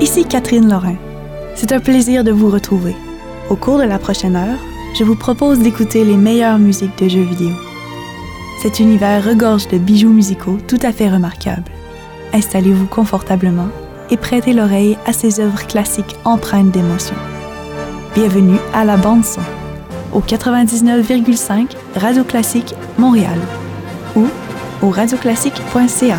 Ici Catherine Lorrain. C'est un plaisir de vous retrouver. Au cours de la prochaine heure, je vous propose d'écouter les meilleures musiques de jeux vidéo. Cet univers regorge de bijoux musicaux tout à fait remarquables. Installez-vous confortablement et prêtez l'oreille à ces œuvres classiques empreintes d'émotion. Bienvenue à la bande son au 99,5 Radio Classique Montréal ou au radioclassique.ca.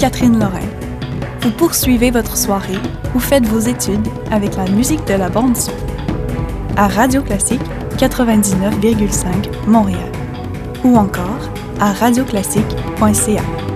Catherine Lorrain. Vous poursuivez votre soirée ou faites vos études avec la musique de la bande son. À Radio Classique 99,5 Montréal. Ou encore à radioclassique.ca.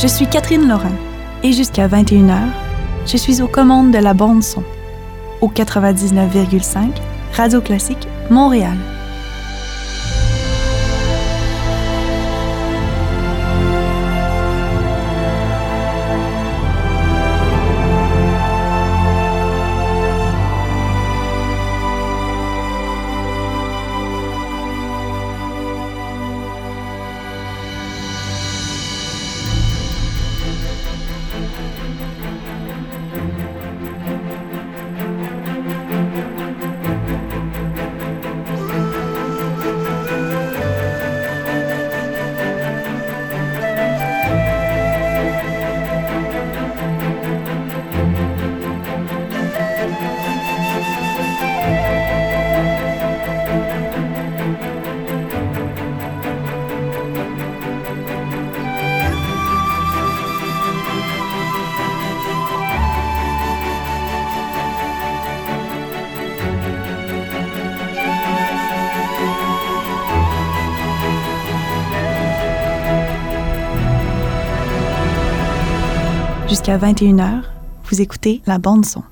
Je suis Catherine Laurin et jusqu'à 21h, je suis aux commandes de la bande son au 99,5 Radio Classique Montréal. Jusqu'à 21h, vous écoutez la bande son.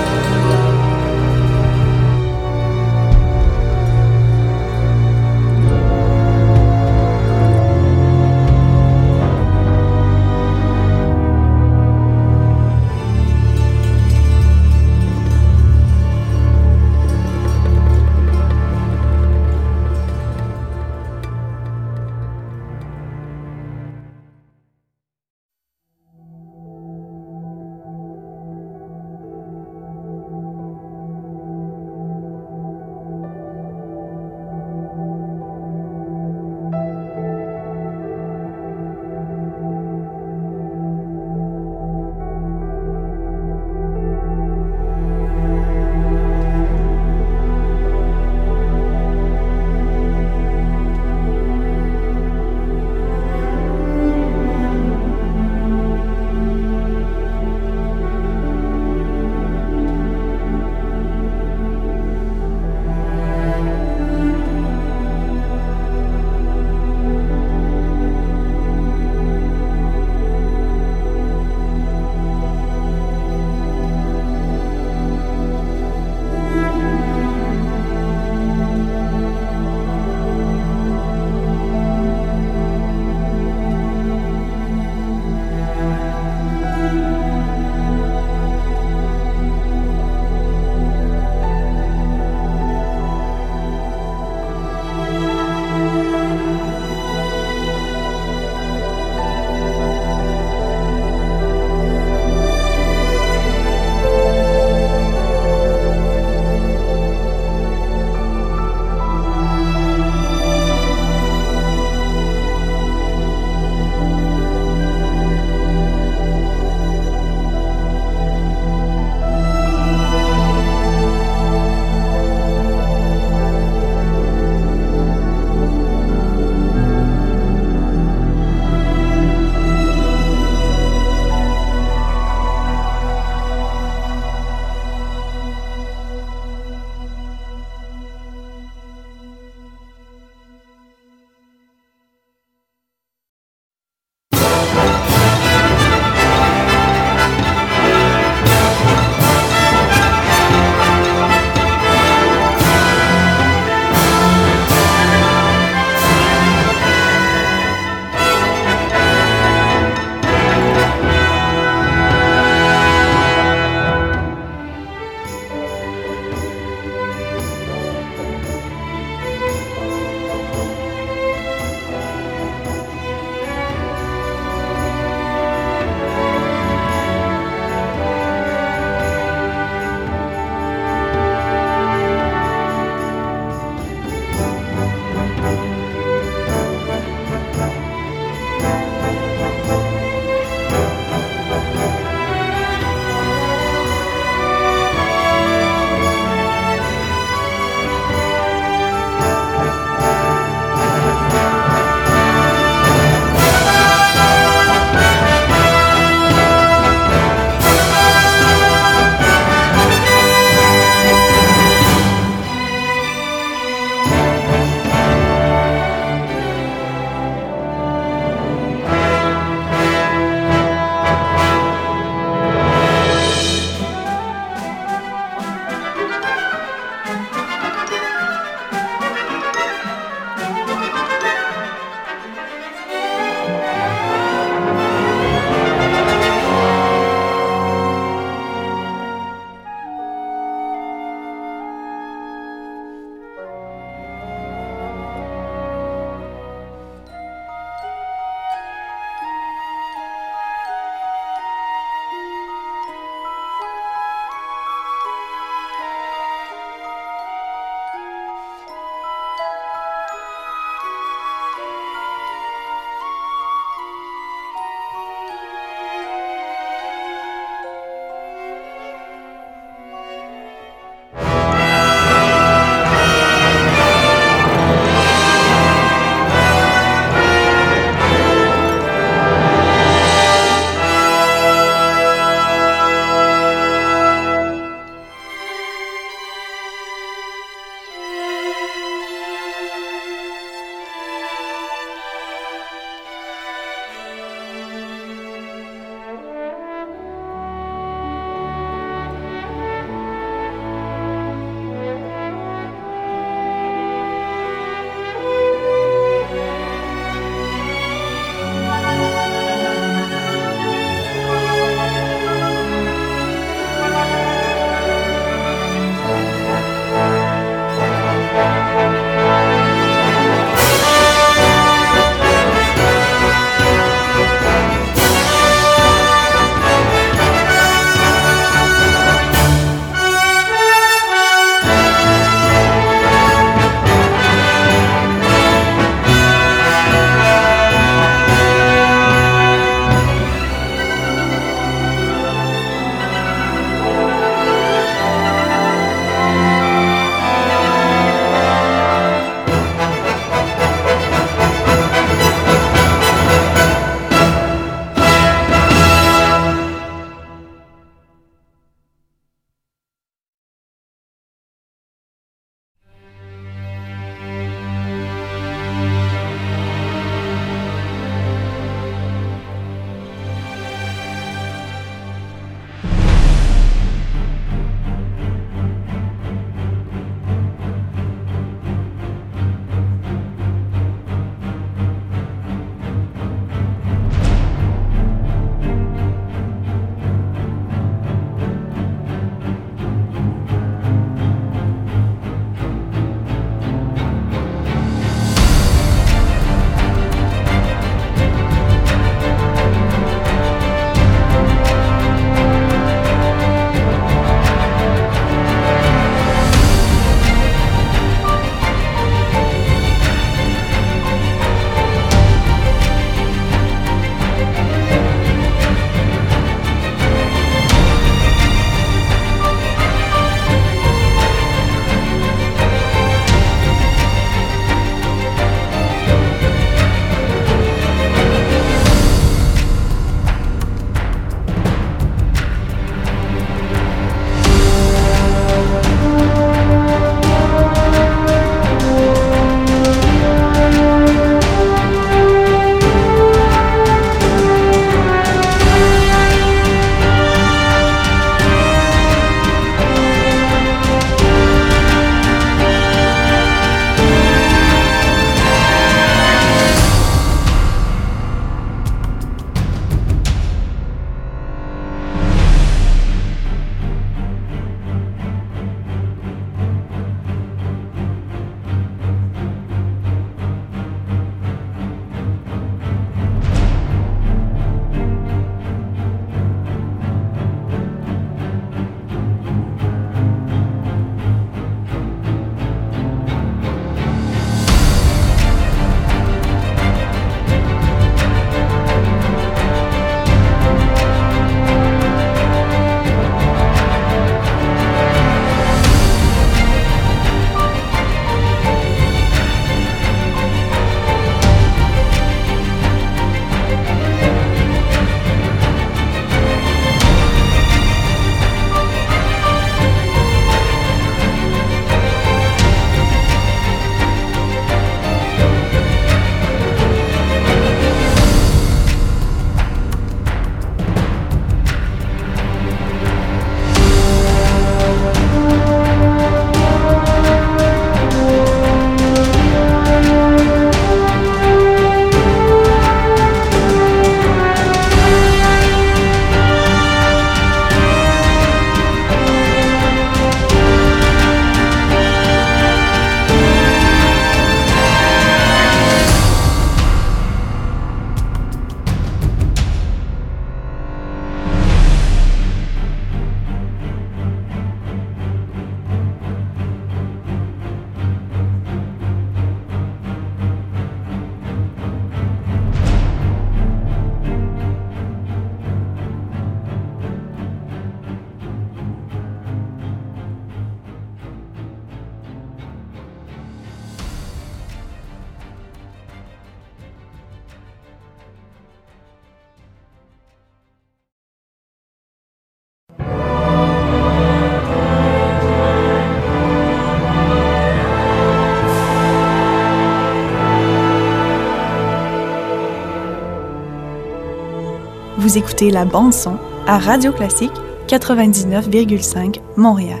Écoutez la bande son à Radio Classique 99,5 Montréal.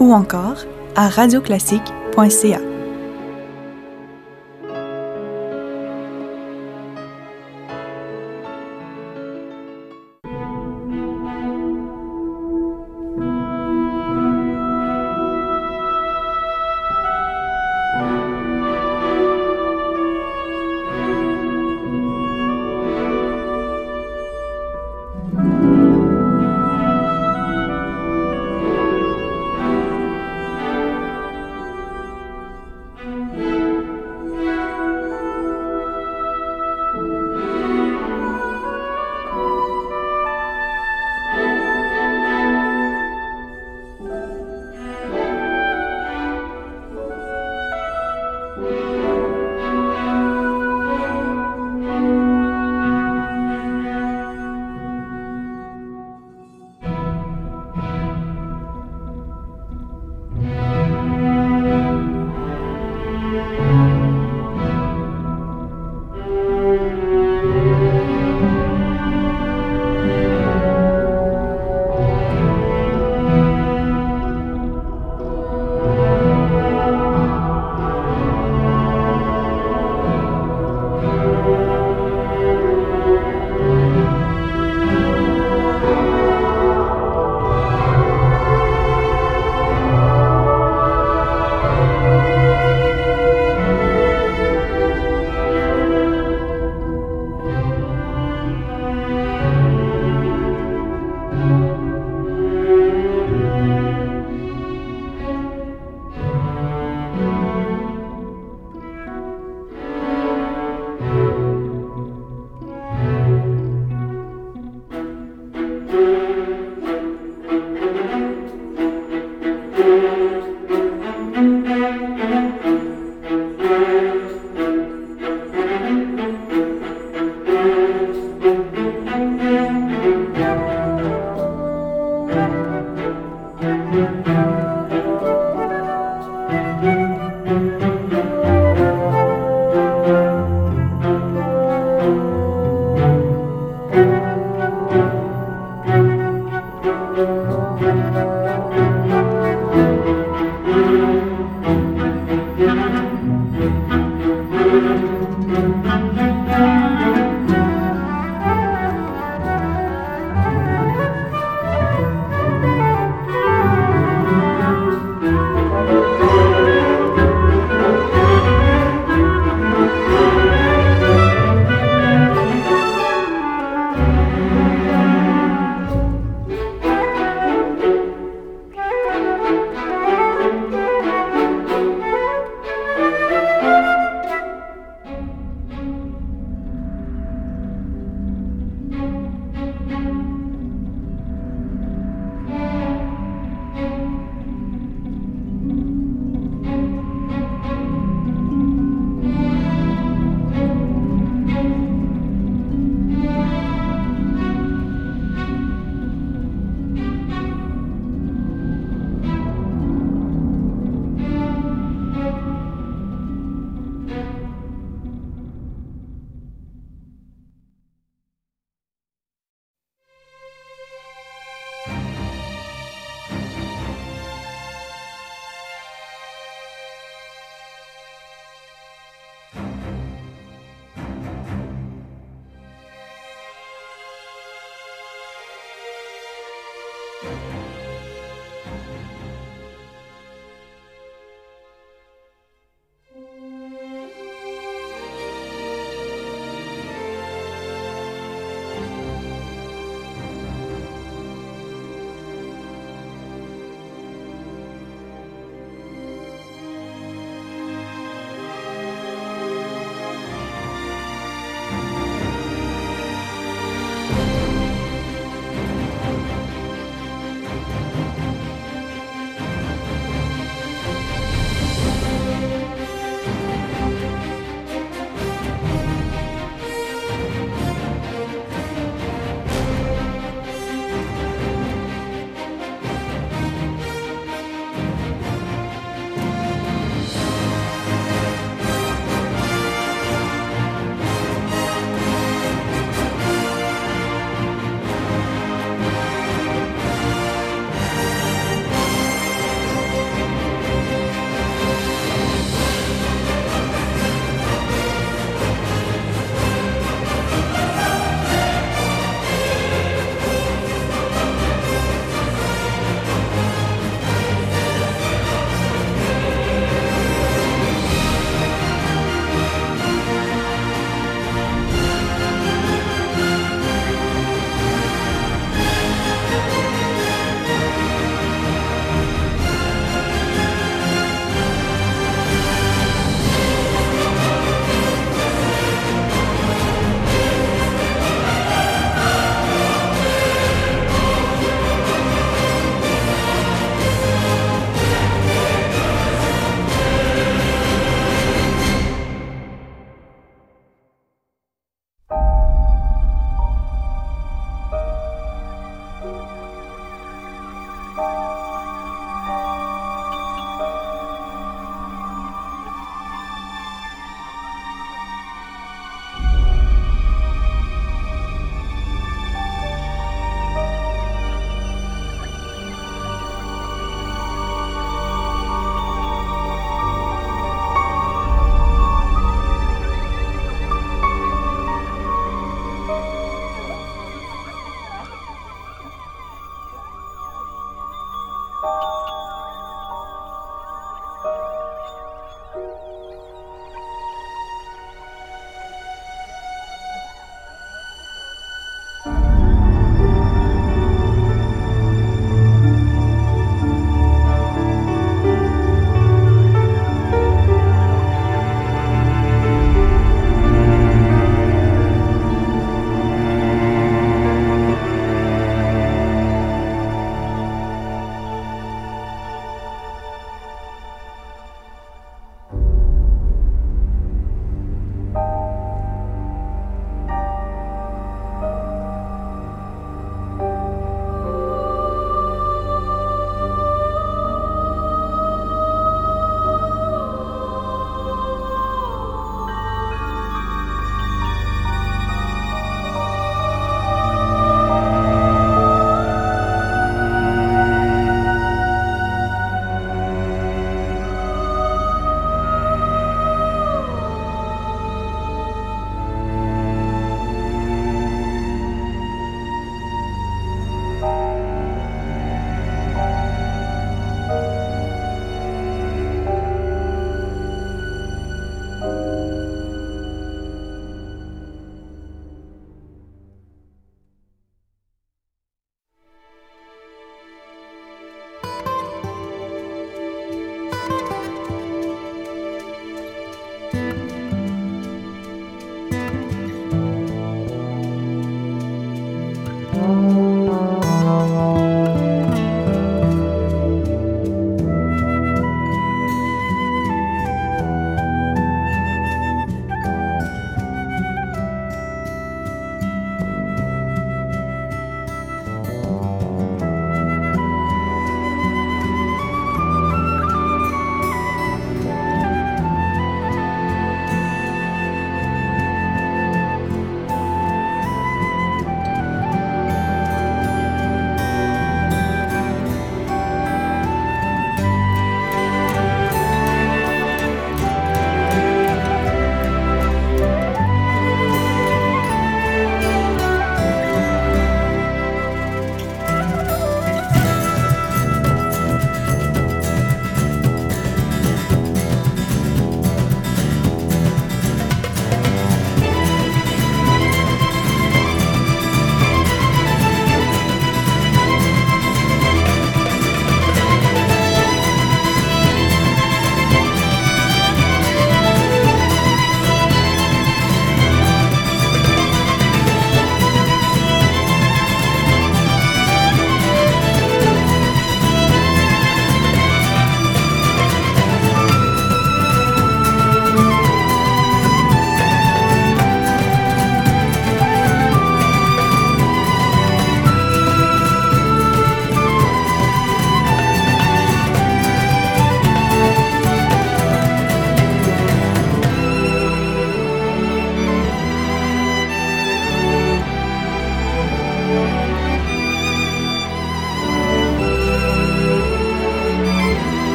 Ou encore à radioclassique.ca.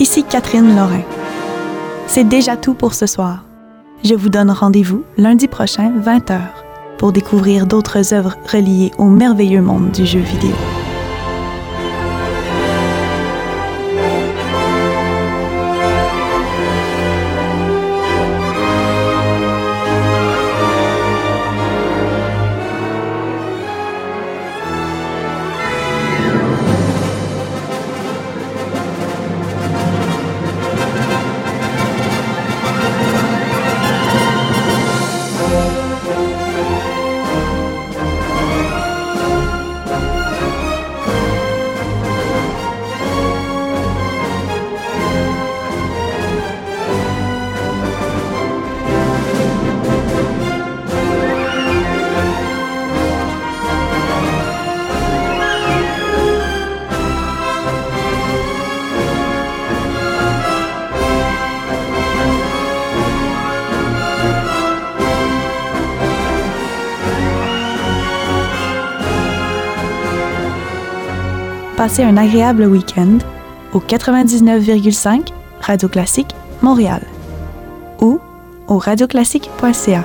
Ici Catherine Lorrain. C'est déjà tout pour ce soir. Je vous donne rendez-vous lundi prochain, 20h, pour découvrir d'autres œuvres reliées au merveilleux monde du jeu vidéo. Un agréable week-end au 99,5 Radio Classique Montréal ou au radioclassique.ca.